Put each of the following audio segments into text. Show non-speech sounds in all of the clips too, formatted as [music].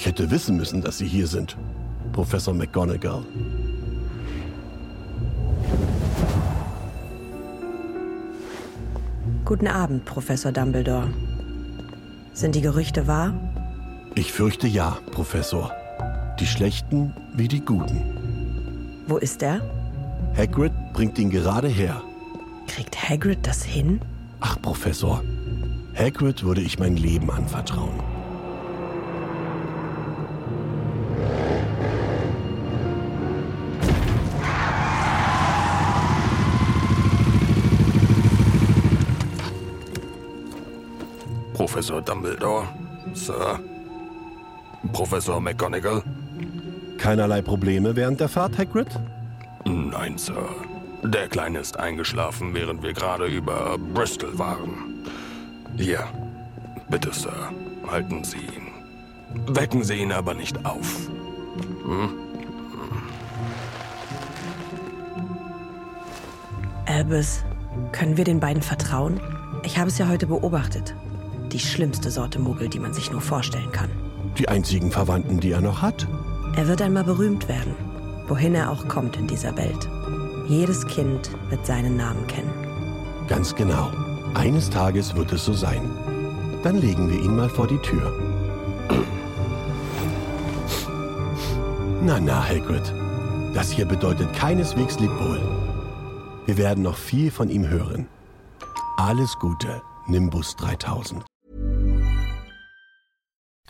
Ich hätte wissen müssen, dass Sie hier sind, Professor McGonagall. Guten Abend, Professor Dumbledore. Sind die Gerüchte wahr? Ich fürchte ja, Professor. Die Schlechten wie die Guten. Wo ist er? Hagrid bringt ihn gerade her. Kriegt Hagrid das hin? Ach, Professor. Hagrid würde ich mein Leben anvertrauen. Professor Dumbledore, Sir. Professor McGonagall? Keinerlei Probleme während der Fahrt, Hagrid? Nein, Sir. Der Kleine ist eingeschlafen, während wir gerade über Bristol waren. Hier, bitte, Sir, halten Sie ihn. Wecken Sie ihn aber nicht auf. Hm? Albus, können wir den beiden vertrauen? Ich habe es ja heute beobachtet. Die schlimmste Sorte Muggel, die man sich nur vorstellen kann. Die einzigen Verwandten, die er noch hat? Er wird einmal berühmt werden, wohin er auch kommt in dieser Welt. Jedes Kind wird seinen Namen kennen. Ganz genau. Eines Tages wird es so sein. Dann legen wir ihn mal vor die Tür. Na, na, Hagrid. Das hier bedeutet keineswegs Lebwohl. Wir werden noch viel von ihm hören. Alles Gute, Nimbus 3000.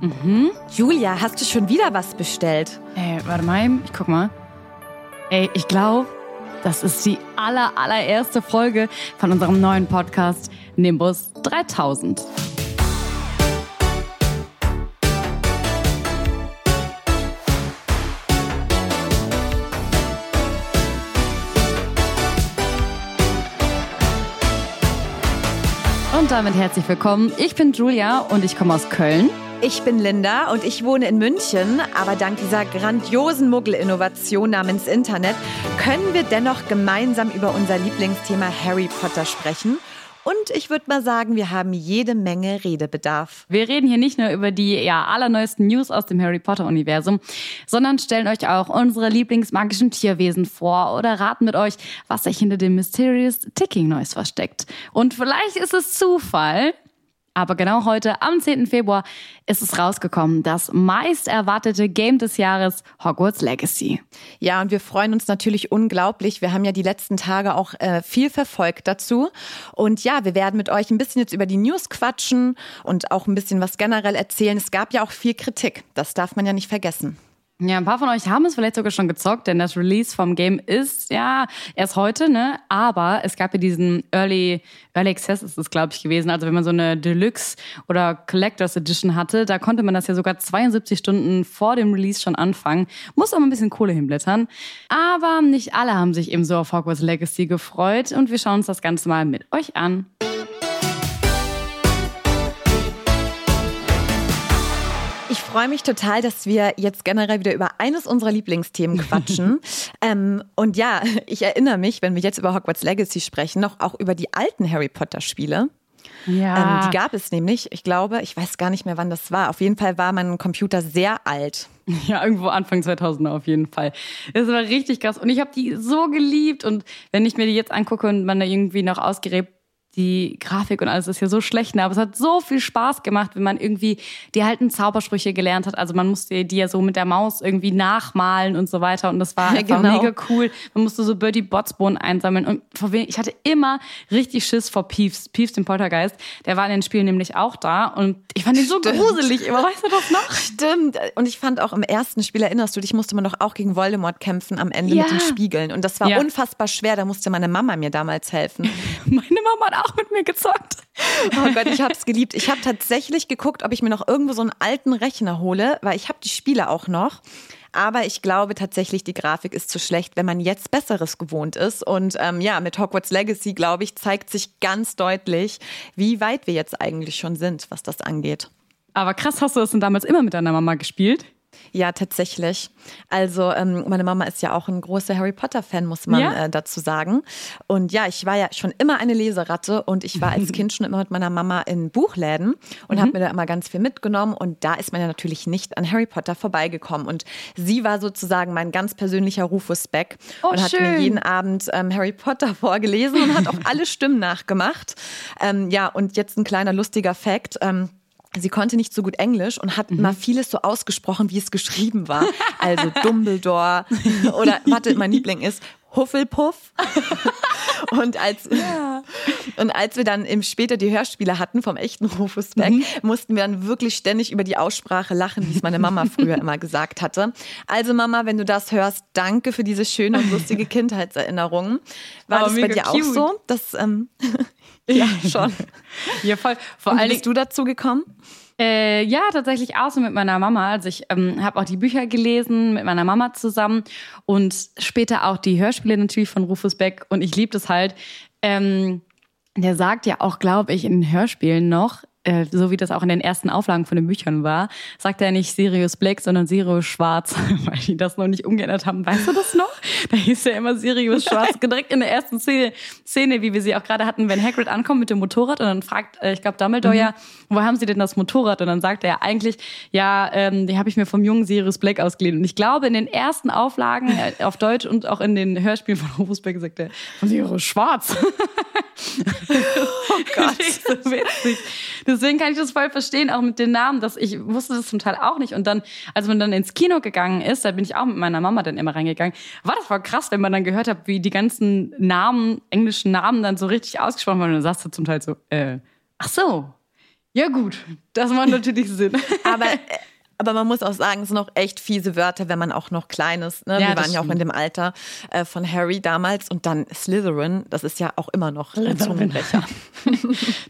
Mhm. Julia, hast du schon wieder was bestellt? Ey, warte mal, ich guck mal. Ey, ich glaube, das ist die aller, allererste Folge von unserem neuen Podcast Nimbus 3000. Und damit herzlich willkommen. Ich bin Julia und ich komme aus Köln. Ich bin Linda und ich wohne in München, aber dank dieser grandiosen Muggel-Innovation namens Internet können wir dennoch gemeinsam über unser Lieblingsthema Harry Potter sprechen. Und ich würde mal sagen, wir haben jede Menge Redebedarf. Wir reden hier nicht nur über die ja, allerneuesten News aus dem Harry Potter-Universum, sondern stellen euch auch unsere lieblingsmagischen Tierwesen vor oder raten mit euch, was sich hinter dem Mysterious Ticking Noise versteckt. Und vielleicht ist es Zufall, aber genau heute, am 10. Februar, ist es rausgekommen, das meist erwartete Game des Jahres Hogwarts Legacy. Ja, und wir freuen uns natürlich unglaublich. Wir haben ja die letzten Tage auch äh, viel verfolgt dazu. Und ja, wir werden mit euch ein bisschen jetzt über die News quatschen und auch ein bisschen was generell erzählen. Es gab ja auch viel Kritik. Das darf man ja nicht vergessen. Ja, ein paar von euch haben es vielleicht sogar schon gezockt, denn das Release vom Game ist ja erst heute, ne? Aber es gab ja diesen Early, Early Access ist es, glaube ich, gewesen. Also wenn man so eine Deluxe oder Collectors Edition hatte, da konnte man das ja sogar 72 Stunden vor dem Release schon anfangen. Muss mal ein bisschen Kohle hinblättern. Aber nicht alle haben sich eben so auf Hogwarts Legacy gefreut und wir schauen uns das Ganze mal mit euch an. Freue mich total, dass wir jetzt generell wieder über eines unserer Lieblingsthemen quatschen. [laughs] ähm, und ja, ich erinnere mich, wenn wir jetzt über Hogwarts Legacy sprechen, noch auch über die alten Harry Potter Spiele. Ja. Ähm, die gab es nämlich, ich glaube, ich weiß gar nicht mehr, wann das war. Auf jeden Fall war mein Computer sehr alt. [laughs] Ja, irgendwo Anfang 2000er auf jeden Fall. Das war richtig krass. Und ich habe die so geliebt. Und wenn ich mir die jetzt angucke und man da irgendwie noch ausgräbt, die Grafik und alles ist ja so schlecht, ne? aber es hat so viel Spaß gemacht, wenn man irgendwie die alten Zaubersprüche gelernt hat. Also man musste die ja so mit der Maus irgendwie nachmalen und so weiter und das war [laughs] Ja, einfach genau. mega cool. Man musste so Birdie Botsbohnen einsammeln und vor wen- ich hatte immer richtig Schiss vor Peeves, Peeves, den Poltergeist. Der war in den Spielen nämlich auch da und ich fand ihn so Stimmt. gruselig immer. Weißt du das noch? Stimmt. Und ich fand auch im ersten Spiel, erinnerst du dich, musste man doch auch gegen Voldemort kämpfen am Ende Ja. mit den Spiegeln. Und das war Ja. unfassbar schwer. Da musste meine Mama mir damals helfen. [laughs] Meine Mama hat [laughs] auch mit mir gezockt. Oh Gott, ich habe es geliebt. Ich habe tatsächlich geguckt, ob ich mir noch irgendwo so einen alten Rechner hole, weil ich habe die Spiele auch noch. Aber ich glaube tatsächlich, die Grafik ist zu schlecht, wenn man jetzt Besseres gewohnt ist. Und ähm, ja, mit Hogwarts Legacy, glaube ich, zeigt sich ganz deutlich, wie weit wir jetzt eigentlich schon sind, was das angeht. Aber krass, hast du das denn damals immer mit deiner Mama gespielt? Ja, tatsächlich. Also ähm, meine Mama ist ja auch ein großer Harry Potter-Fan, muss man Ja? äh, dazu sagen. Und ja, ich war ja schon immer eine Leseratte und ich war als [laughs] Kind schon immer mit meiner Mama in Buchläden und habe mir da immer ganz viel mitgenommen. Und da ist man ja natürlich nicht an Harry Potter vorbeigekommen. Und sie war sozusagen mein ganz persönlicher Rufus Beck Oh, und hat mir schön. jeden Abend ähm, Harry Potter [laughs] vorgelesen und hat auch [laughs] alle Stimmen nachgemacht. Ähm, ja, und jetzt ein kleiner lustiger Fact. Ähm, Sie konnte nicht so gut Englisch und hat immer vieles so ausgesprochen, wie es geschrieben war. Also Dumbledore oder, warte, mein Liebling ist Hufflepuff. [laughs] Und als, und als wir dann im später die Hörspiele hatten vom echten Rufus Beck, mussten wir dann wirklich ständig über die Aussprache lachen, wie es meine Mama früher immer gesagt hatte. Also Mama, wenn du das hörst, danke für diese schöne und lustige [laughs] Kindheitserinnerung. War Aber das bei dir auch cute. so? Das, ähm, ja, [laughs] schon. Ja, voll. Vor Und allen bist du dazu gekommen? Äh, ja, tatsächlich auch so mit meiner Mama. Also ich ähm, habe auch die Bücher gelesen mit meiner Mama zusammen und später auch die Hörspiele natürlich von Rufus Beck. Und ich liebe das halt. Ähm, der sagt ja auch, glaube ich, in den Hörspielen noch, äh, so wie das auch in den ersten Auflagen von den Büchern war, sagt er nicht Sirius Black, sondern Sirius Schwarz, [laughs] weil die das noch nicht umgeändert haben. Weißt du das noch? [laughs] Da hieß ja immer Sirius Schwarz, direkt in der ersten Szene, Szene, wie wir sie auch gerade hatten, wenn Hagrid ankommt mit dem Motorrad und dann fragt, äh, ich glaube, Dumbledore ja, wo haben sie denn das Motorrad? Und dann sagt er eigentlich, ja, ähm, die habe ich mir vom jungen Sirius Black ausgeliehen. Und ich glaube, in den ersten Auflagen äh, [laughs] auf Deutsch und auch in den Hörspielen von Rufus Beck sagt er, von Sirius Schwarz. [laughs] Oh Gott. so witzig. Deswegen kann ich das voll verstehen, auch mit den Namen, dass ich wusste das zum Teil auch nicht. Und dann, als man dann ins Kino gegangen ist, da bin ich auch mit meiner Mama dann immer reingegangen, war das voll krass, wenn man dann gehört hat, wie die ganzen Namen, englischen Namen dann so richtig ausgesprochen wurden. Und dann sagst du zum Teil so, äh, ach so, ja gut, das macht natürlich Sinn. Aber, [laughs] aber man muss auch sagen, es sind auch echt fiese Wörter, wenn man auch noch klein ist. Ne? Ja, Wir waren ja auch in dem Alter äh, von Harry damals und dann Slytherin, das ist ja auch immer noch ein Zungenbrecher. [laughs]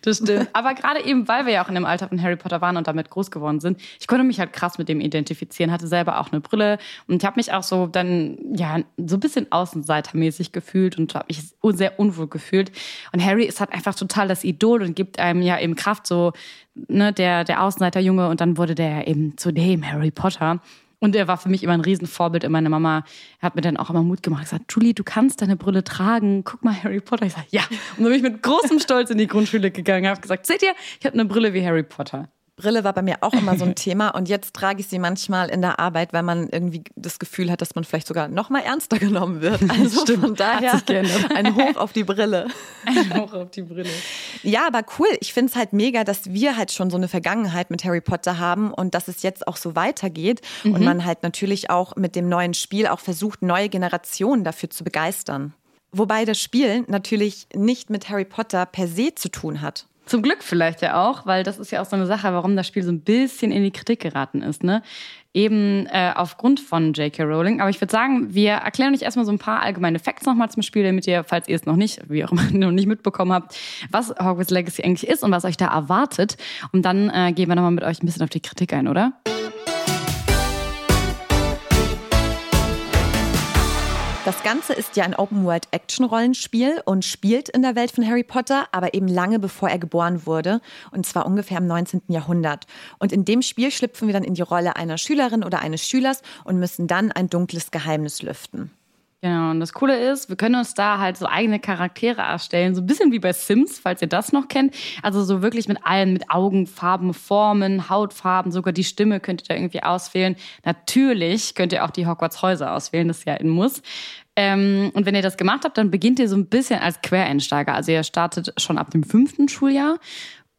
Das stimmt. Aber gerade eben, weil wir ja auch in dem Alter von Harry Potter waren und damit groß geworden sind, ich konnte mich halt krass mit dem identifizieren, hatte selber auch eine Brille und ich habe mich auch so dann, ja, so ein bisschen außenseitermäßig gefühlt und habe mich sehr unwohl gefühlt. Und Harry ist halt einfach total das Idol und gibt einem ja eben Kraft, so, ne, der, der Außenseiterjunge und dann wurde der eben zu dem Harry Potter. Und er war für mich immer ein Riesenvorbild. Und meine Mama hat mir dann auch immer Mut gemacht. Gesagt, Julie, du kannst deine Brille tragen. Guck mal, Harry Potter. Ich sag, ja. Und dann bin ich mit großem Stolz in die Grundschule gegangen. Habe gesagt, seht ihr, ich habe eine Brille wie Harry Potter. Brille war bei mir auch immer so ein [laughs] Thema und jetzt trage ich sie manchmal in der Arbeit, weil man irgendwie das Gefühl hat, dass man vielleicht sogar noch mal ernster genommen wird. [laughs] Also Stimmt, von daher [laughs] ein Hoch auf die Brille. Ein Hoch auf die Brille. Ja, aber cool. Ich finde es halt mega, dass wir halt schon so eine Vergangenheit mit Harry Potter haben und dass es jetzt auch so weitergeht und Mhm. man halt natürlich auch mit dem neuen Spiel auch versucht, neue Generationen dafür zu begeistern. Wobei das Spiel natürlich nicht mit Harry Potter per se zu tun hat. Zum Glück vielleicht ja auch, weil das ist ja auch so eine Sache, warum das Spiel so ein bisschen in die Kritik geraten ist, ne? Eben äh, aufgrund von J.K. Rowling. Aber ich würde sagen, wir erklären euch erstmal so ein paar allgemeine Facts nochmal zum Spiel, damit ihr, falls ihr es noch nicht, wie auch immer, [laughs] noch nicht mitbekommen habt, was Hogwarts Legacy eigentlich ist und was euch da erwartet. Und dann äh, gehen wir nochmal mit euch ein bisschen auf die Kritik ein, oder? Das Ganze ist ja ein Open-World-Action-Rollenspiel und spielt in der Welt von Harry Potter, aber eben lange bevor er geboren wurde, und zwar ungefähr im 19. Jahrhundert. Und in dem Spiel schlüpfen wir dann in die Rolle einer Schülerin oder eines Schülers und müssen dann ein dunkles Geheimnis lüften. Genau, und das Coole ist, wir können uns da halt so eigene Charaktere erstellen, so ein bisschen wie bei Sims, falls ihr das noch kennt. Also so wirklich mit allen, mit Augenfarben, Formen, Hautfarben, sogar die Stimme könnt ihr da irgendwie auswählen. Natürlich könnt ihr auch die Hogwarts Häuser auswählen, das ist ja in Muss. Ähm, und wenn ihr das gemacht habt, dann beginnt ihr so ein bisschen als Quereinsteiger. Also ihr startet schon ab dem fünften Schuljahr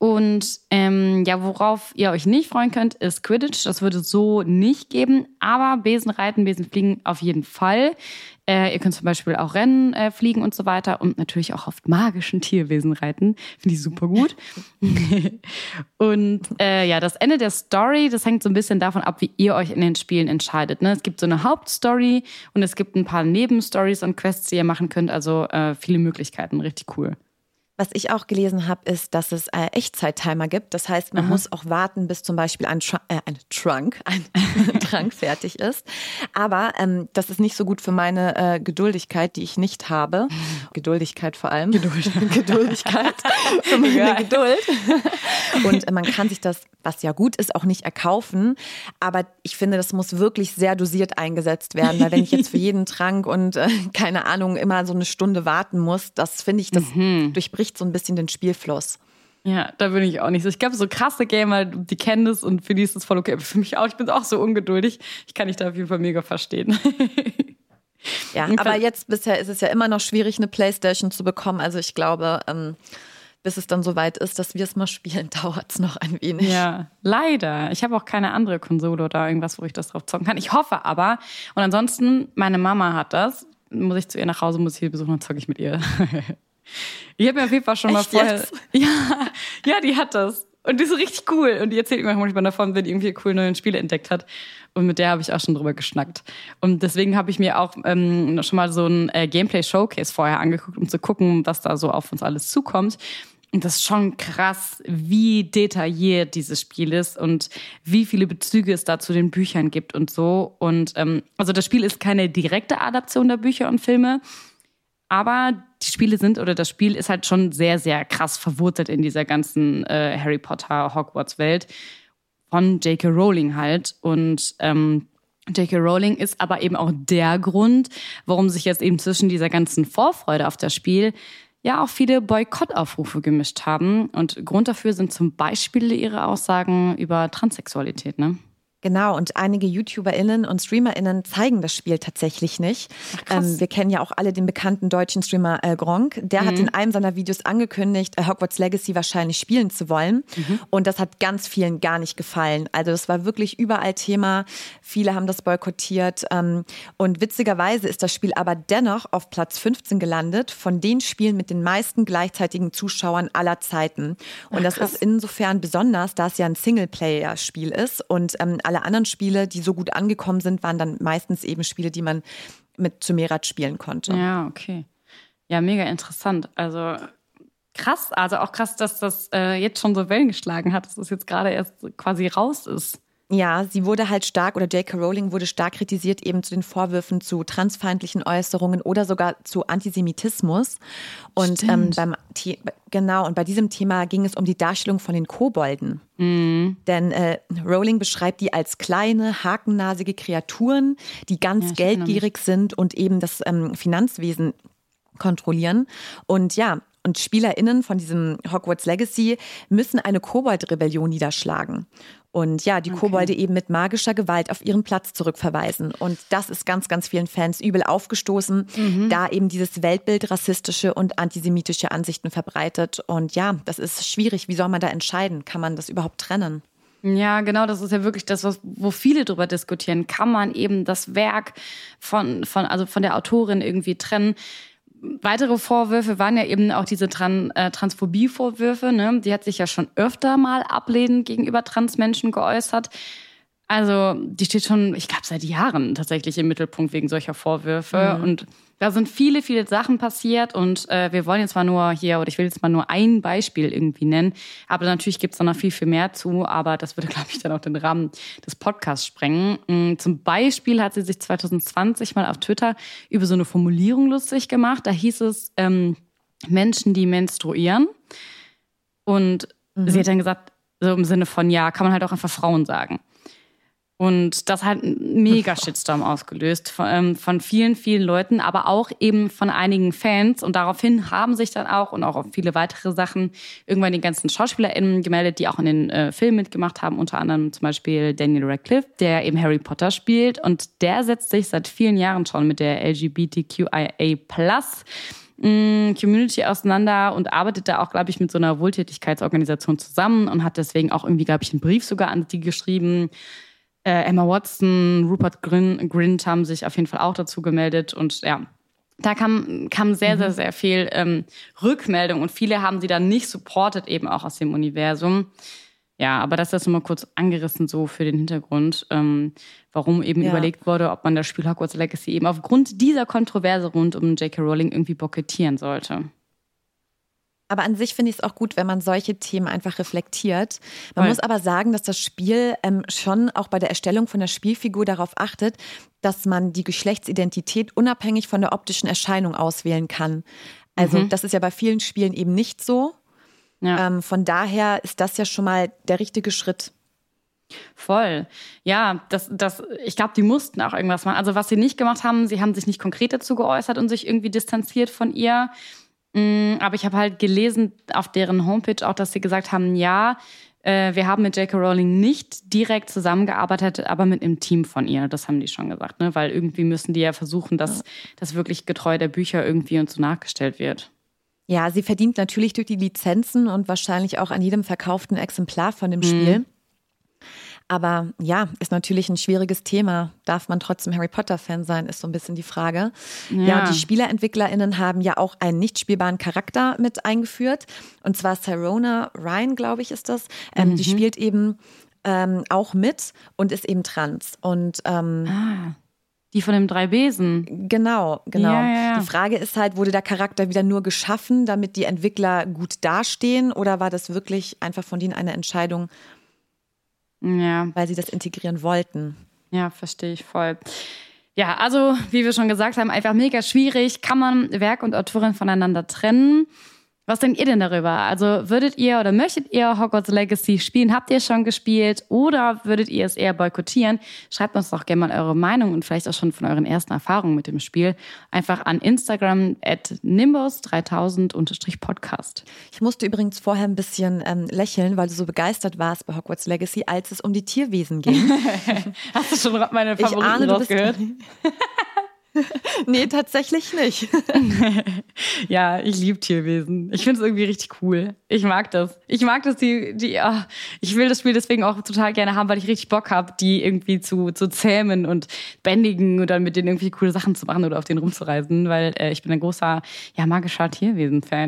und ähm, ja, worauf ihr euch nicht freuen könnt, ist Quidditch. Das würde es so nicht geben. Aber Besenreiten, Besenfliegen auf jeden Fall. Äh, ihr könnt zum Beispiel auch Rennen äh, fliegen und so weiter. Und natürlich auch auf magischen Tierwesen reiten. Finde ich super gut. [laughs] und äh, ja, das Ende der Story, das hängt so ein bisschen davon ab, wie ihr euch in den Spielen entscheidet. Ne? Es gibt so eine Hauptstory und es gibt ein paar Nebenstories und Quests, die ihr machen könnt. Also äh, viele Möglichkeiten. Richtig cool. Was ich auch gelesen habe, ist, dass es äh, Echtzeit-Timer gibt. Das heißt, man Aha. muss auch warten, bis zum Beispiel ein, Tr äh, ein Trunk, ein [laughs] Trank fertig ist. Aber ähm, das ist nicht so gut für meine äh, Geduldigkeit, die ich nicht habe. Geduldigkeit vor allem. Geduld. [laughs] Geduldigkeit [laughs] für meine ja. Geduld. Und äh, man kann sich das, was ja gut ist, auch nicht erkaufen. Aber ich finde, das muss wirklich sehr dosiert eingesetzt werden. Weil wenn ich jetzt für jeden Trank und äh, keine Ahnung immer so eine Stunde warten muss, das finde ich, das mhm. durchbricht unterbricht so ein bisschen den Spielfluss. Ja, da bin ich auch nicht so. Ich glaube, so krasse Gamer, die kennen das und für die ist das voll okay. Für mich auch, ich bin auch so ungeduldig. Ich kann dich da auf jeden Fall mega verstehen. ja, [laughs] aber jetzt bisher ist es ja immer noch schwierig, eine Playstation zu bekommen. Also ich glaube, ähm, bis es dann soweit ist, dass wir es mal spielen, [laughs] dauert es noch ein wenig. Ja, leider. Ich habe auch keine andere Konsole oder irgendwas, wo ich das drauf zocken kann. Ich hoffe aber. Und ansonsten, meine Mama hat das. Muss ich zu ihr nach Hause, muss ich sie besuchen, dann zocke ich mit ihr. [laughs] Ich habe mir auf jeden Fall schon Echt mal vorher. Jetzt? [laughs] Ja, ja, die hat das. Und die ist so richtig cool. Und die erzählt mir manchmal davon, wenn die irgendwie cool neue Spiele entdeckt hat. Und mit der habe ich auch schon drüber geschnackt. Und deswegen habe ich mir auch ähm, schon mal so ein äh, Gameplay-Showcase vorher angeguckt, um zu gucken, was da so auf uns alles zukommt. Und das ist schon krass, wie detailliert dieses Spiel ist und wie viele Bezüge es da zu den Büchern gibt und so. Und ähm, also das Spiel ist keine direkte Adaption der Bücher und Filme, aber die Spiele sind oder das Spiel ist halt schon sehr, sehr krass verwurzelt in dieser ganzen äh, Harry Potter Hogwarts-Welt von J.K. Rowling halt. Und ähm, J.K. Rowling ist aber eben auch der Grund, warum sich jetzt eben zwischen dieser ganzen Vorfreude auf das Spiel ja auch viele Boykottaufrufe gemischt haben. Und Grund dafür sind zum Beispiel ihre Aussagen über Transsexualität, ne? Genau, und einige YouTuberInnen und StreamerInnen zeigen das Spiel tatsächlich nicht. Ach, ähm, wir kennen ja auch alle den bekannten deutschen Streamer äh, Gronk. Der mhm. hat in einem seiner Videos angekündigt, äh, Hogwarts Legacy wahrscheinlich spielen zu wollen. Mhm. Und das hat ganz vielen gar nicht gefallen. Also das war wirklich überall Thema. Viele haben das boykottiert. Ähm, und witzigerweise ist das Spiel aber dennoch auf Platz 15 gelandet von den Spielen mit den meisten gleichzeitigen Zuschauern aller Zeiten. Und Ach, das ist insofern besonders, da es ja ein Singleplayer-Spiel ist und ähm, alle anderen Spiele, die so gut angekommen sind, waren dann meistens eben Spiele, die man mit Zumerat spielen konnte. Ja, okay. Ja, mega interessant. Also krass, also auch krass, dass das äh, jetzt schon so Wellen geschlagen hat, dass das jetzt gerade erst quasi raus ist. Ja, sie wurde halt stark oder J.K. Rowling wurde stark kritisiert eben zu den Vorwürfen zu transfeindlichen Äußerungen oder sogar zu Antisemitismus. Und ähm, beim genau und bei diesem Thema ging es um die Darstellung von den Kobolden. Mhm. Denn äh, Rowling beschreibt die als kleine hakennasige Kreaturen, die ganz ja, geldgierig sind und eben das ähm, Finanzwesen kontrollieren. Und ja, und SpielerInnen von diesem Hogwarts Legacy müssen eine Kobold-Rebellion niederschlagen und ja, die okay. Kobolde eben mit magischer Gewalt auf ihren Platz zurückverweisen. Und das ist ganz, ganz vielen Fans übel aufgestoßen, mhm. da eben dieses Weltbild rassistische und antisemitische Ansichten verbreitet. Und ja, das ist schwierig. Wie soll man da entscheiden? Kann man das überhaupt trennen? Ja, genau, das ist ja wirklich das, was, wo viele drüber diskutieren. Kann man eben das Werk von, von, also von der Autorin irgendwie trennen? Weitere Vorwürfe waren ja eben auch diese Tran äh, Transphobie-Vorwürfe. Ne? Die hat sich ja schon öfter mal ablehnend gegenüber Transmenschen geäußert. Also die steht schon, ich glaube, seit Jahren tatsächlich im Mittelpunkt wegen solcher Vorwürfe. Mhm. Und da sind viele, viele Sachen passiert. Und äh, wir wollen jetzt mal nur hier, oder ich will jetzt mal nur ein Beispiel irgendwie nennen. Aber natürlich gibt es da noch viel, viel mehr zu. Aber das würde, [laughs] glaube ich, dann auch den Rahmen des Podcasts sprengen. Mhm, zum Beispiel hat sie sich 2020 mal auf Twitter über so eine Formulierung lustig gemacht. Da hieß es ähm, Menschen, die menstruieren. Und mhm. sie hat dann gesagt, so im Sinne von, ja, kann man halt auch einfach Frauen sagen. Und das hat einen mega [laughs] Shitstorm ausgelöst von, ähm, von, vielen, vielen Leuten, aber auch eben von einigen Fans. Und daraufhin haben sich dann auch und auch auf viele weitere Sachen irgendwann die ganzen SchauspielerInnen gemeldet, die auch in den äh, Filmen mitgemacht haben. Unter anderem zum Beispiel Daniel Radcliffe, der eben Harry Potter spielt. Und der setzt sich seit vielen Jahren schon mit der LGBTQIA Plus mm, Community auseinander und arbeitet da auch, glaube ich, mit so einer Wohltätigkeitsorganisation zusammen und hat deswegen auch irgendwie, glaube ich, einen Brief sogar an die geschrieben Emma Watson, Rupert Grin, Grint haben sich auf jeden Fall auch dazu gemeldet und ja, da kam, kam sehr, sehr, mhm. sehr viel ähm, Rückmeldung und viele haben sie dann nicht supportet, eben auch aus dem Universum. Ja, aber das ist nur mal kurz angerissen so für den Hintergrund, ähm, warum eben ja. überlegt wurde, ob man das Spiel Hogwarts Legacy eben aufgrund dieser Kontroverse rund um J.K. Rowling irgendwie boykottieren sollte. Aber an sich finde ich es auch gut, wenn man solche Themen einfach reflektiert. Man Voll. muss aber sagen, dass das Spiel ähm, schon auch bei der Erstellung von der Spielfigur darauf achtet, dass man die Geschlechtsidentität unabhängig von der optischen Erscheinung auswählen kann. Also mhm. das ist ja bei vielen Spielen eben nicht so. Ja. Ähm, von daher ist das ja schon mal der richtige Schritt. Voll. Ja, das, das, ich glaube, die mussten auch irgendwas machen. Also was sie nicht gemacht haben, sie haben sich nicht konkret dazu geäußert und sich irgendwie distanziert von ihr. Mm, aber ich habe halt gelesen auf deren Homepage auch, dass sie gesagt haben, ja, äh, wir haben mit J.K. Rowling nicht direkt zusammengearbeitet, aber mit einem Team von ihr. Das haben die schon gesagt, ne? Weil irgendwie müssen die ja versuchen, dass das wirklich getreu der Bücher irgendwie und so nachgestellt wird. Ja, sie verdient natürlich durch die Lizenzen und wahrscheinlich auch an jedem verkauften Exemplar von dem Spiel. Mhm. Aber ja, ist natürlich ein schwieriges Thema. Darf man trotzdem Harry Potter-Fan sein, ist so ein bisschen die Frage. Ja. ja, und die SpielerentwicklerInnen haben ja auch einen nicht spielbaren Charakter mit eingeführt. Und zwar Sirona Ryan, glaube ich, ist das. Ähm, mhm. Die spielt eben ähm, auch mit und ist eben trans. Und ähm, ah. Die von dem drei Besen. Genau, genau. Ja, ja, ja. Die Frage ist halt, wurde der Charakter wieder nur geschaffen, damit die Entwickler gut dastehen, oder war das wirklich einfach von denen eine Entscheidung, ja. weil sie das integrieren wollten. Ja, verstehe ich voll. Ja, also wie wir schon gesagt haben, einfach mega schwierig. Kann man Werk und Autorin voneinander trennen? Was denkt ihr denn darüber? Also würdet ihr oder möchtet ihr Hogwarts Legacy spielen? Habt ihr schon gespielt oder würdet ihr es eher boykottieren? Schreibt uns doch gerne mal eure Meinung und vielleicht auch schon von euren ersten Erfahrungen mit dem Spiel einfach an Instagram at nimbus3000-podcast. Ich musste übrigens vorher ein bisschen ähm, lächeln, weil du so begeistert warst bei Hogwarts Legacy, als es um die Tierwesen ging. [laughs] Hast du schon meine Favoriten ich ahne, rausgehört? [laughs] [laughs] nee, tatsächlich nicht. [laughs] ja, ich liebe Tierwesen. Ich finde es irgendwie richtig cool. Ich mag das. Ich mag das, die, die, oh, ich will das Spiel deswegen auch total gerne haben, weil ich richtig Bock habe, die irgendwie zu, zu zähmen und bändigen und dann mit denen irgendwie coole Sachen zu machen oder auf denen rumzureisen, weil äh, ich bin ein großer, ja, magischer Tierwesen-Fan.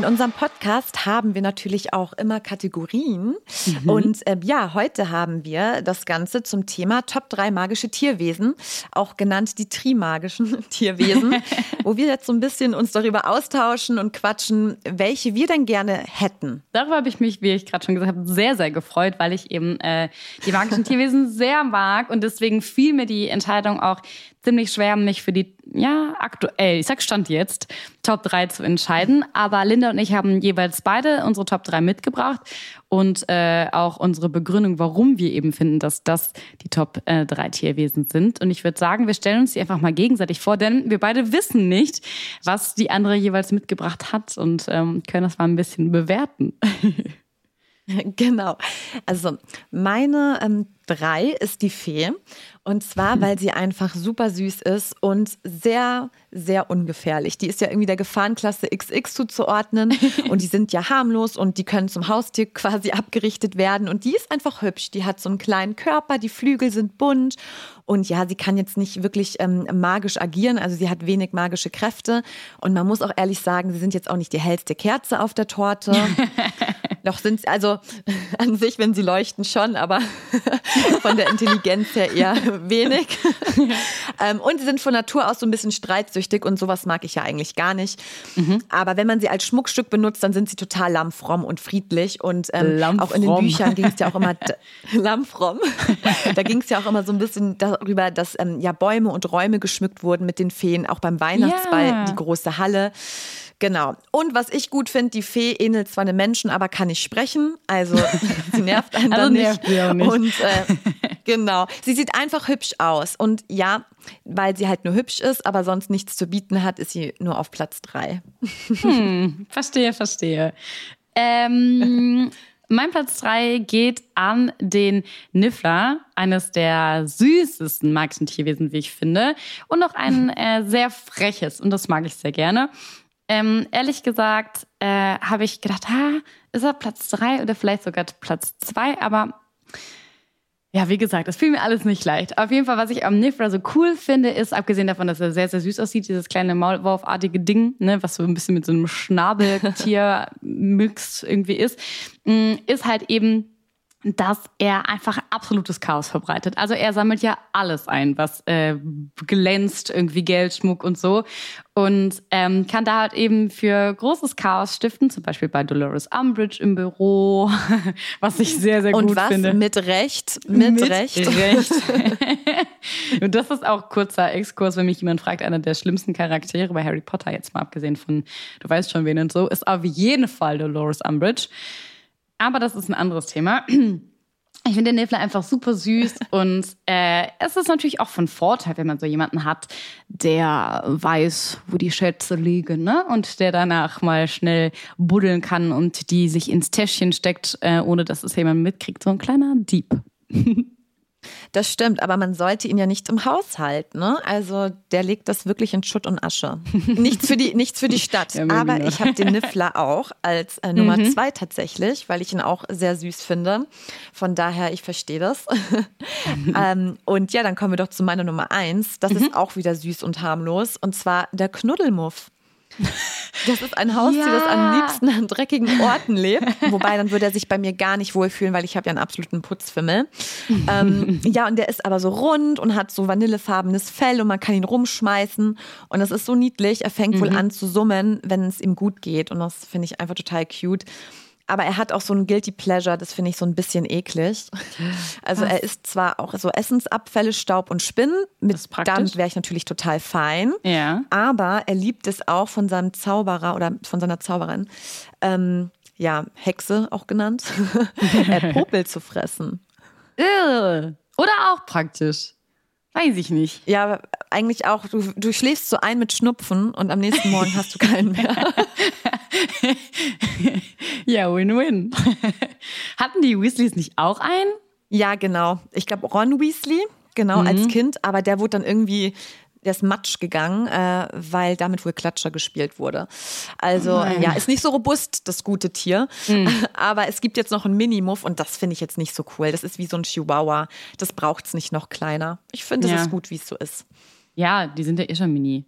In unserem Podcast haben wir natürlich auch immer Kategorien. Mhm. Und äh, ja, heute haben wir das Ganze zum Thema Top 3 magische Tierwesen, auch genannt die Trimagischen [laughs] Tierwesen, [laughs] wo wir jetzt so ein bisschen uns darüber austauschen und quatschen, welche wir denn gerne hätten. Darüber habe ich mich, wie ich gerade schon gesagt habe, sehr, sehr gefreut, weil ich eben äh, die magischen [laughs] Tierwesen sehr mag und deswegen fiel mir die Entscheidung auch ziemlich schwer, mich für die, ja, aktuell, ich sag Stand jetzt, Top 3 zu entscheiden. Aber Linda und ich haben jeweils beide unsere Top 3 mitgebracht und äh, auch unsere Begründung, warum wir eben finden, dass das die Top äh, 3 Tierwesen sind. Und ich würde sagen, wir stellen uns die einfach mal gegenseitig vor, denn wir beide wissen nicht, was die andere jeweils mitgebracht hat und ähm, können das mal ein bisschen bewerten. [laughs] [laughs] Genau. Also meine ähm, drei ist die Fee. Und zwar, weil sie einfach super süß ist und sehr, sehr ungefährlich. Die ist ja irgendwie der Gefahrenklasse XX zuzuordnen. [laughs] Und die sind ja harmlos und die können zum Haustier quasi abgerichtet werden. Und die ist einfach hübsch. Die hat so einen kleinen Körper, die Flügel sind bunt. Und ja, sie kann jetzt nicht wirklich ähm, magisch agieren. Also sie hat wenig magische Kräfte. Und man muss auch ehrlich sagen, sie sind jetzt auch nicht die hellste Kerze auf der Torte. [laughs] Noch sind sie, also [laughs] an sich, wenn sie leuchten, schon, aber [laughs] von der Intelligenz her eher wenig. [laughs] ähm, und sie sind von Natur aus so ein bisschen streitsüchtig und sowas mag ich ja eigentlich gar nicht. Mhm. Aber wenn man sie als Schmuckstück benutzt, dann sind sie total lammfromm und friedlich. Und ähm, auch in den Büchern ging es ja auch immer lammfromm. da ging es ja auch immer so ein bisschen darüber, dass ähm, ja Bäume und Räume geschmückt wurden mit den Feen, auch beim Weihnachtsball, ja. die große Halle. Genau. Und was ich gut finde, die Fee ähnelt zwar einem Menschen, aber kann nicht sprechen. Also [laughs] sie nervt einen also dann nicht. nicht. Und äh, [laughs] genau. Sie sieht einfach hübsch aus. Und ja, weil sie halt nur hübsch ist, aber sonst nichts zu bieten hat, ist sie nur auf Platz drei. Hm, verstehe, verstehe. Ähm, [laughs] mein Platz drei geht an den Niffler, eines der süßesten magischen Tierwesen, wie ich finde. Und noch ein äh, sehr freches, und das mag ich sehr gerne. Ähm, ehrlich gesagt äh, habe ich gedacht, ha, ist er Platz drei oder vielleicht sogar Platz zwei, aber ja, wie gesagt, das fiel mir alles nicht leicht. Auf jeden Fall, was ich am Nifra so cool finde, ist, abgesehen davon, dass er sehr, sehr süß aussieht, dieses kleine Maulwurfartige Ding, ne, was so ein bisschen mit so einem Schnabeltier-Mix [laughs] irgendwie ist, mm, ist halt eben dass er einfach absolutes Chaos verbreitet. Also er sammelt ja alles ein, was äh, glänzt, irgendwie Geld, Schmuck und so. Und ähm, kann da halt eben für großes Chaos stiften, zum Beispiel bei Dolores Umbridge im Büro, [laughs] was ich sehr, sehr und gut was? finde. Mit Recht, mit, mit Recht. Recht. [laughs] und das ist auch kurzer Exkurs, wenn mich jemand fragt, einer der schlimmsten Charaktere bei Harry Potter, jetzt mal abgesehen von, du weißt schon wen und so, ist auf jeden Fall Dolores Umbridge. Aber das ist ein anderes Thema. [clears throat] Ich finde den Niffler einfach super süß [laughs] und äh, es ist natürlich auch von Vorteil, wenn man so jemanden hat, der weiß, wo die Schätze liegen, ne? Und der danach mal schnell buddeln kann und die sich ins Täschchen steckt, äh, ohne dass es jemand mitkriegt. So ein kleiner Dieb. [laughs] Das stimmt, aber man sollte ihn ja nicht im Haus halten. Ne? Also der legt das wirklich in Schutt und Asche. [laughs] nichts, für die, nichts für die Stadt. Ja, aber genau. ich habe den Niffler auch als äh, Nummer mhm. zwei tatsächlich, weil ich ihn auch sehr süß finde. Von daher, ich verstehe das. [laughs] ähm, und ja, dann kommen wir doch zu meiner Nummer eins. Das mhm. ist auch wieder süß und harmlos. Und zwar der Knuddelmuff. [laughs] Das ist ein Haustier, ja. das am liebsten an dreckigen Orten lebt. [laughs] Wobei, dann würde er sich bei mir gar nicht wohlfühlen, weil ich habe ja einen absoluten Putzfimmel. ähm, [laughs] ja, und der ist aber so rund und hat so vanillefarbenes Fell und man kann ihn rumschmeißen. Und das ist so niedlich. Er fängt mhm. wohl an zu summen, wenn es ihm gut geht. Und das finde ich einfach total cute aber er hat auch so ein Guilty Pleasure, das finde ich so ein bisschen eklig. [laughs] Also Was? er isst zwar auch so Essensabfälle, Staub und Spinnen, mit damit wäre ich natürlich total fein. Ja. Aber er liebt es auch von seinem Zauberer oder von seiner Zauberin, ähm, ja, Hexe auch genannt, [laughs] [laughs] Popel zu fressen. Oder auch praktisch. Weiß ich nicht. Ja, eigentlich auch. Du, du schläfst so ein mit Schnupfen und am nächsten Morgen hast du keinen mehr. [laughs] ja, Win-Win. [laughs] Hatten die Weasleys nicht auch einen? Ja, genau. Ich glaube Ron Weasley, genau, mhm. als Kind, aber der wurde dann irgendwie der ist matsch gegangen, äh, weil damit wohl Klatscher gespielt wurde. Also oh ja, ist nicht so robust, das gute Tier. Mhm. [laughs] Aber es gibt jetzt noch einen Minimuff und das finde ich jetzt nicht so cool. Das ist wie so ein Chihuahua. Das braucht es nicht noch kleiner. Ich finde, es ja. ist gut, wie es so ist. Ja, die sind ja eh schon mini.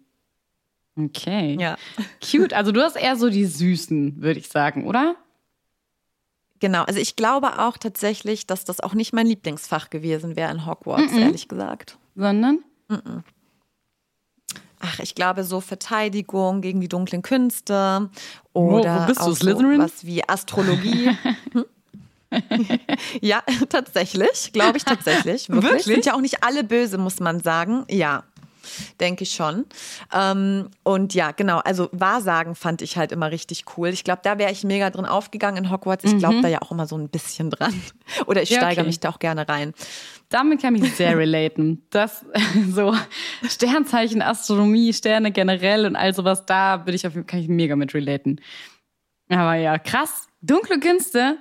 Okay. Ja. Cute. Also du hast eher so die Süßen, würde ich sagen, oder? Genau, also ich glaube auch tatsächlich, dass das auch nicht mein Lieblingsfach gewesen wäre in Hogwarts, mm -mm. ehrlich gesagt. Sondern? Mm ach, ich glaube, so Verteidigung gegen die dunklen Künste oder wo, wo bist auch du, Slytherin? So was wie Astrologie. [laughs] Hm? ja, [laughs] tatsächlich, glaube ich tatsächlich. [laughs] Wirklich? wirklich? Sind ja auch nicht alle böse, muss man sagen. Ja denke ich schon. Ähm, und ja, genau, also Wahrsagen fand ich halt immer richtig cool. Ich glaube, da wäre ich mega drin aufgegangen in Hogwarts. Ich glaube mhm. da ja auch immer so ein bisschen dran. [laughs] Oder ich ja, steigere okay. mich da auch gerne rein. Damit kann ich sehr relaten. Das [laughs] so Sternzeichen, Astronomie, Sterne generell und all sowas, da bin ich auf, kann ich mega mit relaten. Aber ja, krass. Dunkle Künste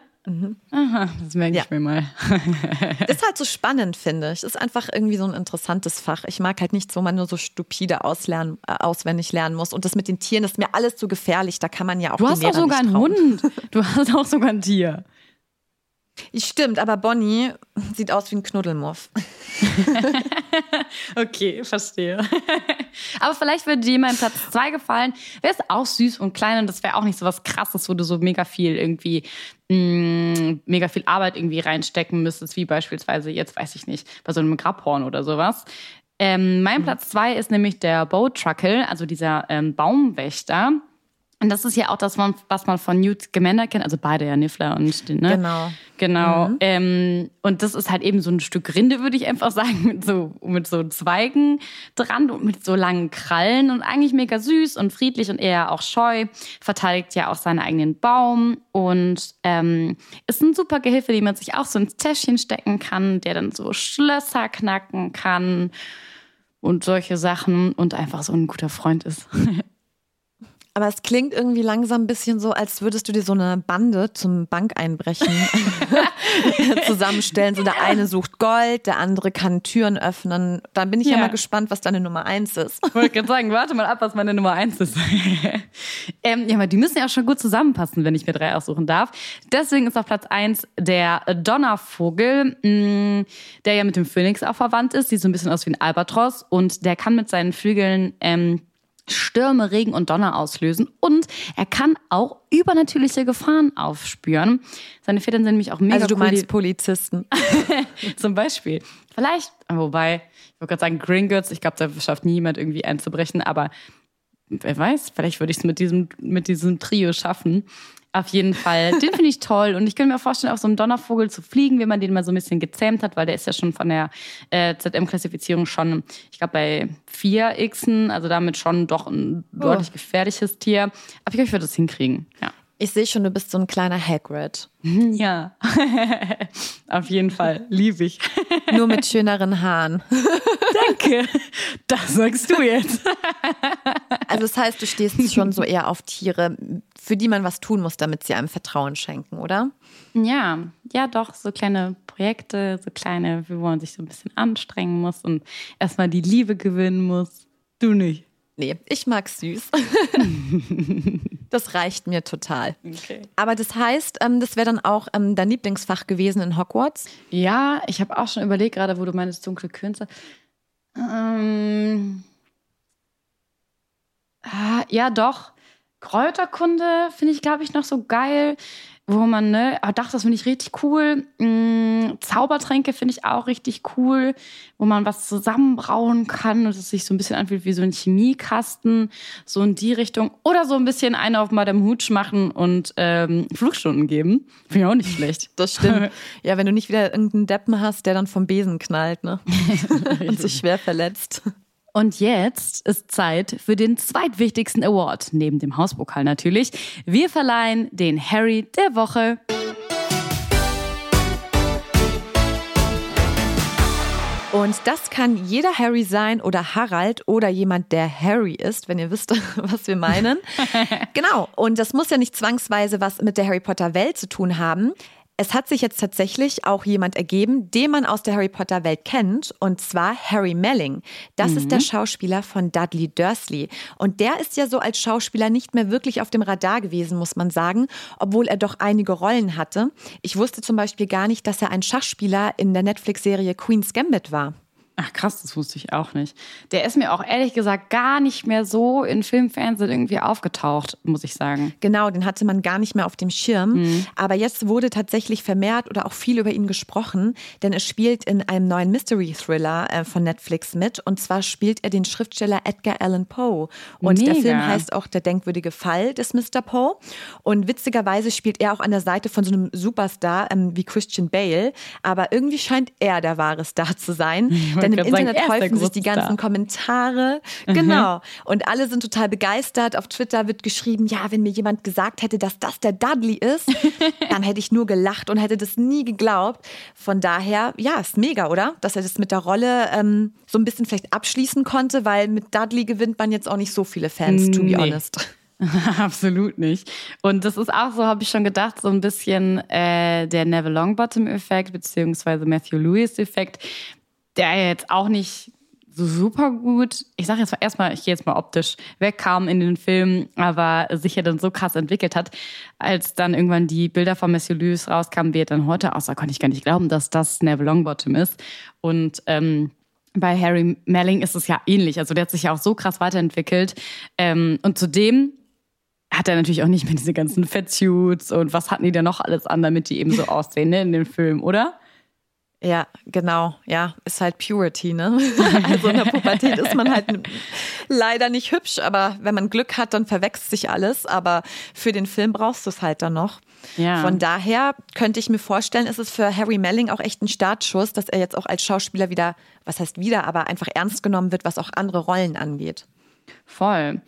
Aha, das merke ich Ja. mir mal. [laughs] Ist halt so spannend, finde ich. Ist einfach irgendwie so ein interessantes Fach. Ich mag halt nichts, wo man nur so stupide auslernen, äh, auswendig lernen muss. Und das mit den Tieren ist mir alles zu gefährlich. Da kann man ja auch Du hast Lehrer sogar einen. Hund. Du hast auch sogar ein Tier. Stimmt, aber Bonnie sieht aus wie ein Knuddelmuff. [laughs] Okay, verstehe. [laughs] Aber vielleicht würde dir mein Platz 2 gefallen. Wäre es auch süß und klein und das wäre auch nicht so was krasses, wo du so mega viel irgendwie, mh, mega viel Arbeit irgendwie reinstecken müsstest, wie beispielsweise jetzt, weiß ich nicht, bei so einem Grabhorn oder sowas. Ähm, mein Platz 2 ist nämlich der Bow Truckle, also dieser ähm, Baumwächter. Und das ist ja auch das, was man von Newt Scamander kennt, also beide ja Niffler und den, ne? Genau. Genau. Ähm, und das ist halt eben so ein Stück Rinde, würde ich einfach [laughs] sagen, mit so, mit so Zweigen dran und mit so langen Krallen und eigentlich mega süß und friedlich und eher auch scheu. Verteidigt ja auch seinen eigenen Baum und ähm, ist ein super Gehilfe, den man sich auch so ins Täschchen stecken kann, der dann so Schlösser knacken kann und solche Sachen und einfach so ein guter Freund ist. [laughs] Aber es klingt irgendwie langsam ein bisschen so, als würdest du dir so eine Bande zum Bankeinbrechen [laughs] zusammenstellen. So der eine sucht Gold, der andere kann Türen öffnen. Dann bin ich ja, Ja. mal gespannt, was deine Nummer eins ist. Ich wollte gerade sagen, warte mal ab, was meine Nummer eins ist. [laughs] ähm, ja, aber die müssen ja auch schon gut zusammenpassen, wenn ich mir drei aussuchen darf. Deswegen ist auf Platz eins der Donnervogel, mh, der ja mit dem Phönix auch verwandt ist. Sieht so ein bisschen aus wie ein Albatros und der kann mit seinen Flügeln ähm, Stürme, Regen und Donner auslösen und er kann auch übernatürliche Gefahren aufspüren. Seine Federn sind nämlich auch mega Also du cool. meinst Polizisten. [laughs] zum Beispiel. Vielleicht, wobei, ich wollte gerade sagen, Gringotts, ich glaube, da schafft niemand irgendwie einzubrechen, aber wer weiß, vielleicht würde ich es mit diesem, mit diesem Trio schaffen. Auf jeden Fall, den finde ich toll und ich könnte mir vorstellen, auf so einem Donnervogel zu fliegen, wenn man den mal so ein bisschen gezähmt hat, weil der ist ja schon von der äh, ZM-Klassifizierung schon, ich glaube, bei 4 Xen, also damit schon doch ein deutlich gefährliches Tier. Aber ich glaube, ich würde das hinkriegen, ja. Ich sehe schon, du bist so ein kleiner Hagrid. Ja, [laughs] auf jeden Fall, liebe ich. [laughs] Nur mit schöneren Haaren. [laughs] Danke, das sagst du jetzt. Also das heißt, du stehst schon so eher auf Tiere, für die man was tun muss, damit sie einem Vertrauen schenken, oder? Ja, ja, doch, so kleine Projekte, so kleine, wo man sich so ein bisschen anstrengen muss und erstmal die Liebe gewinnen muss. Du nicht. Nee, ich mag süß. Das reicht mir total. Okay. Aber das heißt, ähm, das wäre dann auch ähm, dein Lieblingsfach gewesen in Hogwarts? Ja, ich habe auch schon überlegt, gerade wo du meinst, dunkle Künste. Ähm, ah, ja, doch. Kräuterkunde finde ich, glaube ich, noch so geil, wo man, ne, ah, dachte, das finde ich richtig cool. Mm, Zaubertränke finde ich auch richtig cool, wo man was zusammenbrauen kann und es sich so ein bisschen anfühlt wie so ein Chemiekasten, so in die Richtung. Oder so ein bisschen eine auf Madame Hooch machen und ähm, Flugstunden geben. Finde ich auch nicht schlecht. Das stimmt. [laughs] ja, wenn du nicht wieder irgendeinen Deppen hast, der dann vom Besen knallt, ne? [laughs] Und sich schwer verletzt. Und jetzt ist Zeit für den zweitwichtigsten Award, neben dem Hauspokal natürlich. Wir verleihen den Harry der Woche. Und das kann jeder Harry sein oder Harald oder jemand, der Harry ist, wenn ihr wisst, [laughs] was wir meinen. [laughs] genau. Und das muss ja nicht zwangsweise was mit der Harry Potter Welt zu tun haben. Es hat sich jetzt tatsächlich auch jemand ergeben, den man aus der Harry Potter Welt kennt, und zwar Harry Melling. Das ist der Schauspieler von Dudley Dursley. Und der ist ja so als Schauspieler nicht mehr wirklich auf dem Radar gewesen, muss man sagen, obwohl er doch einige Rollen hatte. Ich wusste zum Beispiel gar nicht, dass er ein Schachspieler in der Netflix-Serie Queen's Gambit war. Ach krass, das wusste ich auch nicht. Der ist mir auch ehrlich gesagt gar nicht mehr so in Film, Fernsehen irgendwie aufgetaucht, muss ich sagen. Genau, den hatte man gar nicht mehr auf dem Schirm. Aber jetzt wurde tatsächlich vermehrt oder auch viel über ihn gesprochen, denn er spielt in einem neuen Mystery-Thriller äh, von Netflix mit. Und zwar spielt er den Schriftsteller Edgar Allan Poe. Und der Mega. Film heißt auch Der denkwürdige Fall des Mr. Poe. Und witzigerweise spielt er auch an der Seite von so einem Superstar ähm, wie Christian Bale. Aber irgendwie scheint er der wahre Star zu sein. Denn im sagen, Internet er der häufen sich die ganzen. Kommentare. Genau. Und alle sind total begeistert. Auf Twitter wird geschrieben, ja, wenn mir jemand gesagt hätte, dass das der Dudley ist, [laughs] dann hätte ich nur gelacht und hätte das nie geglaubt. Von daher, ja, ist mega, oder? Dass er das mit der Rolle ähm, so ein bisschen vielleicht abschließen konnte, weil mit Dudley gewinnt man jetzt auch nicht so viele Fans, to be Nee. honest. [laughs] Absolut nicht. Und das ist auch so, habe ich schon gedacht, so ein bisschen äh, der Neville Longbottom-Effekt beziehungsweise Matthew Lewis-Effekt, der jetzt auch nicht so super gut, ich sage jetzt erstmal, ich gehe jetzt mal optisch, wegkam in den Film, aber sich ja dann so krass entwickelt hat, als dann irgendwann die Bilder von Matthew Lewis rauskamen, wie er dann heute aussah, konnte ich gar nicht glauben, dass das Neville Longbottom ist. Und ähm, bei Harry Melling ist es ja ähnlich. Also der hat sich ja auch so krass weiterentwickelt. Ähm, und zudem hat er natürlich auch nicht mehr diese ganzen Fettsuits und was hatten die denn noch alles an, damit die eben so aussehen ne, in dem Film, oder? Ja, genau. Ja, ist halt Purity, ne? [laughs] Also in der Pubertät ist man halt leider nicht hübsch, aber wenn man Glück hat, dann verwechselt sich alles. Aber für den Film brauchst du es halt dann noch. Ja. Von daher könnte ich mir vorstellen, ist es für Harry Melling auch echt ein Startschuss, dass er jetzt auch als Schauspieler wieder, was heißt wieder, aber einfach ernst genommen wird, was auch andere Rollen angeht. Voll.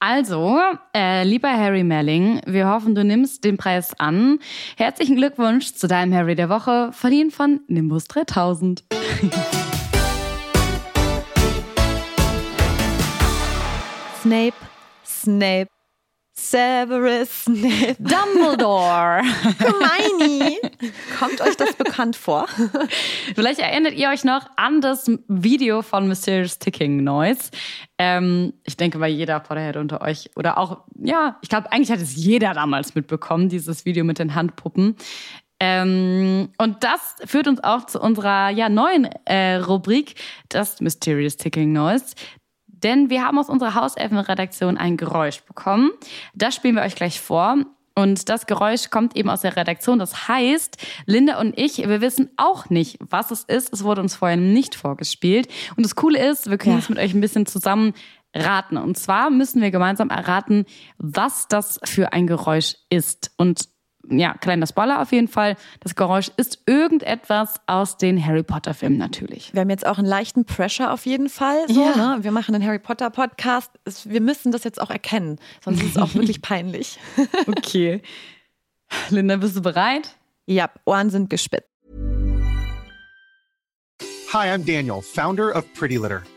Also, äh, lieber Harry Melling, wir hoffen, du nimmst den Preis an. Herzlichen Glückwunsch zu deinem Harry der Woche, verdient von Nimbus 3000. [laughs] Snape, Snape, Severus Snape. Dumbledore. [laughs] Hermione. Kommt euch das bekannt vor? [laughs] Vielleicht erinnert ihr euch noch an das Video von Mysterious Ticking Noise. Ähm, ich denke, weil jeder Potterhead unter euch oder auch, ja, ich glaube, eigentlich hat es jeder damals mitbekommen, dieses Video mit den Handpuppen. Ähm, und das führt uns auch zu unserer ja, neuen äh, Rubrik, das Mysterious Ticking Noise. Denn wir haben aus unserer Hauselfenredaktion ein Geräusch bekommen. Das spielen wir euch gleich vor. Und das Geräusch kommt eben aus der Redaktion. Das heißt, Linda und ich, wir wissen auch nicht, was es ist. Es wurde uns vorher nicht vorgespielt. Und das Coole ist, wir können ja. es mit euch ein bisschen zusammen raten. Und zwar müssen wir gemeinsam erraten, was das für ein Geräusch ist. Und ja, kleiner Spoiler auf jeden Fall. Das Geräusch ist irgendetwas aus den Harry Potter Filmen natürlich. Wir haben jetzt auch einen leichten Pressure auf jeden Fall. So, ja. ne? Wir machen einen Harry Potter Podcast. Wir müssen das jetzt auch erkennen, sonst ist es auch wirklich [laughs] peinlich. okay. Linda, bist du bereit? Ja, Ohren sind gespitzt. Hi, I'm Daniel, Founder of Pretty Litter.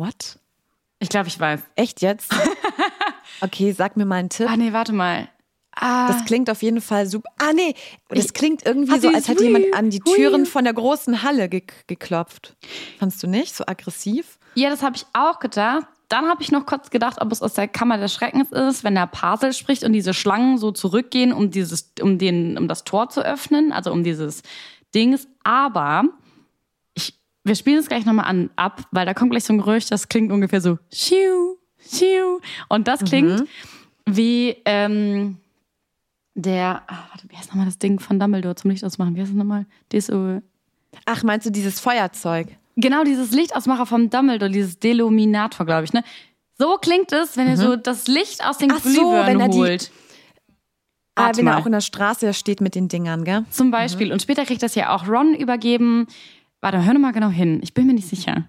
What? Ich glaube, ich weiß. Echt jetzt? [laughs] okay, sag mir mal einen Tipp. Ah, nee, warte mal. Ah. Das klingt auf jeden Fall super. Ah, nee, das klingt irgendwie so, als hätte jemand an die Türen von der großen Halle ge geklopft. Fandst du nicht? So aggressiv? Ja, das habe ich auch gedacht. Dann habe ich noch kurz gedacht, ob es aus der Kammer des Schreckens ist, wenn der Pasel spricht und diese Schlangen so zurückgehen, um dieses, um den, um das Tor zu öffnen, also um dieses Dings. Aber wir spielen es gleich nochmal an, ab, weil da kommt gleich so ein Gerücht, das klingt ungefähr so schiu, schiu. Und das klingt mhm. wie ähm, der, ach, warte, wie heißt nochmal das Ding von Dumbledore zum Licht ausmachen? Wie heißt das nochmal? DSO. Ach, meinst du dieses Feuerzeug? Genau, dieses Lichtausmacher vom Dumbledore, dieses Deluminator, glaube ich, ne? So klingt es, wenn mhm. er so das Licht aus den Glühbirnen so, holt. Ah, wenn er auch in der Straße steht mit den Dingern, gell? Zum Beispiel. Mhm. Und später kriegt das ja auch Ron übergeben. Warte, hör mal genau hin. Ich bin mir nicht sicher.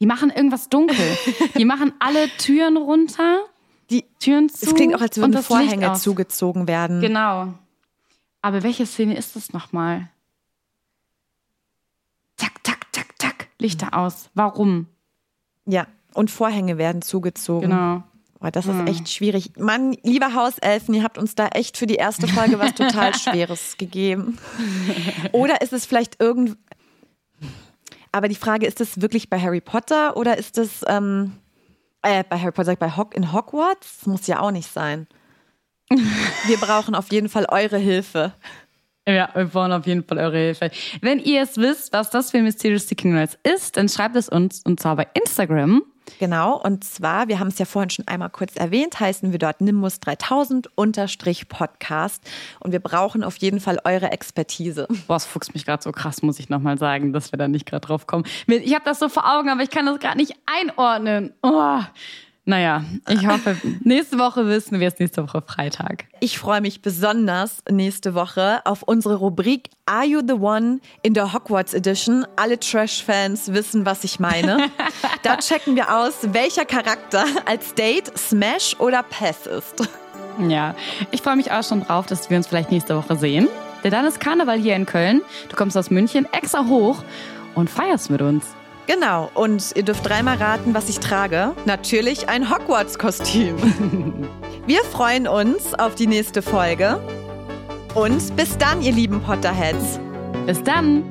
Die machen irgendwas dunkel. [laughs] Die machen alle Türen runter. Die Türen zu. Es klingt auch, als würden Vorhänge zugezogen werden. Genau. Aber welche Szene ist das nochmal? Zack, zack, zack, zack. Lichter aus. Warum? Ja, und Vorhänge werden zugezogen. Genau. Boah, das ist echt schwierig. Mann, liebe Hauselfen, ihr habt uns da echt für die erste Folge was total [laughs] Schweres gegeben. Oder ist es vielleicht irgend. Aber die Frage, ist es wirklich bei Harry Potter oder ist es ähm, äh, bei Harry Potter, bei Hock in Hogwarts? Das muss ja auch nicht sein. Wir brauchen auf jeden Fall eure Hilfe. Ja, wir brauchen auf jeden Fall eure Hilfe. Wenn ihr es wisst, was das für Mysterious Sticking Rights ist, dann schreibt es uns und zwar bei Instagram. Genau, und zwar, wir haben es ja vorhin schon einmal kurz erwähnt, heißen wir dort Nimbus 3000 unterstrich Podcast und wir brauchen auf jeden Fall eure Expertise. Boah, es fuchst mich gerade so krass, muss ich nochmal sagen, dass wir da nicht gerade drauf kommen. Ich habe das so vor Augen, aber ich kann das gerade nicht einordnen. Oh. Naja, ich hoffe, [laughs] nächste Woche wissen wir es, nächste Woche Freitag. Ich freue mich besonders nächste Woche auf unsere Rubrik Are You the One in der Hogwarts Edition. Alle Trash-Fans wissen, was ich meine. [laughs] da checken wir aus, welcher Charakter als Date Smash oder Pass ist. Ja, ich freue mich auch schon drauf, dass wir uns vielleicht nächste Woche sehen. Denn dann ist Karneval hier in Köln. Du kommst aus München extra hoch und feierst mit uns. Genau, und ihr dürft dreimal raten, was ich trage. Natürlich ein Hogwarts-Kostüm. [laughs] Wir freuen uns auf die nächste Folge. Und bis dann, ihr lieben Potterheads. Bis dann.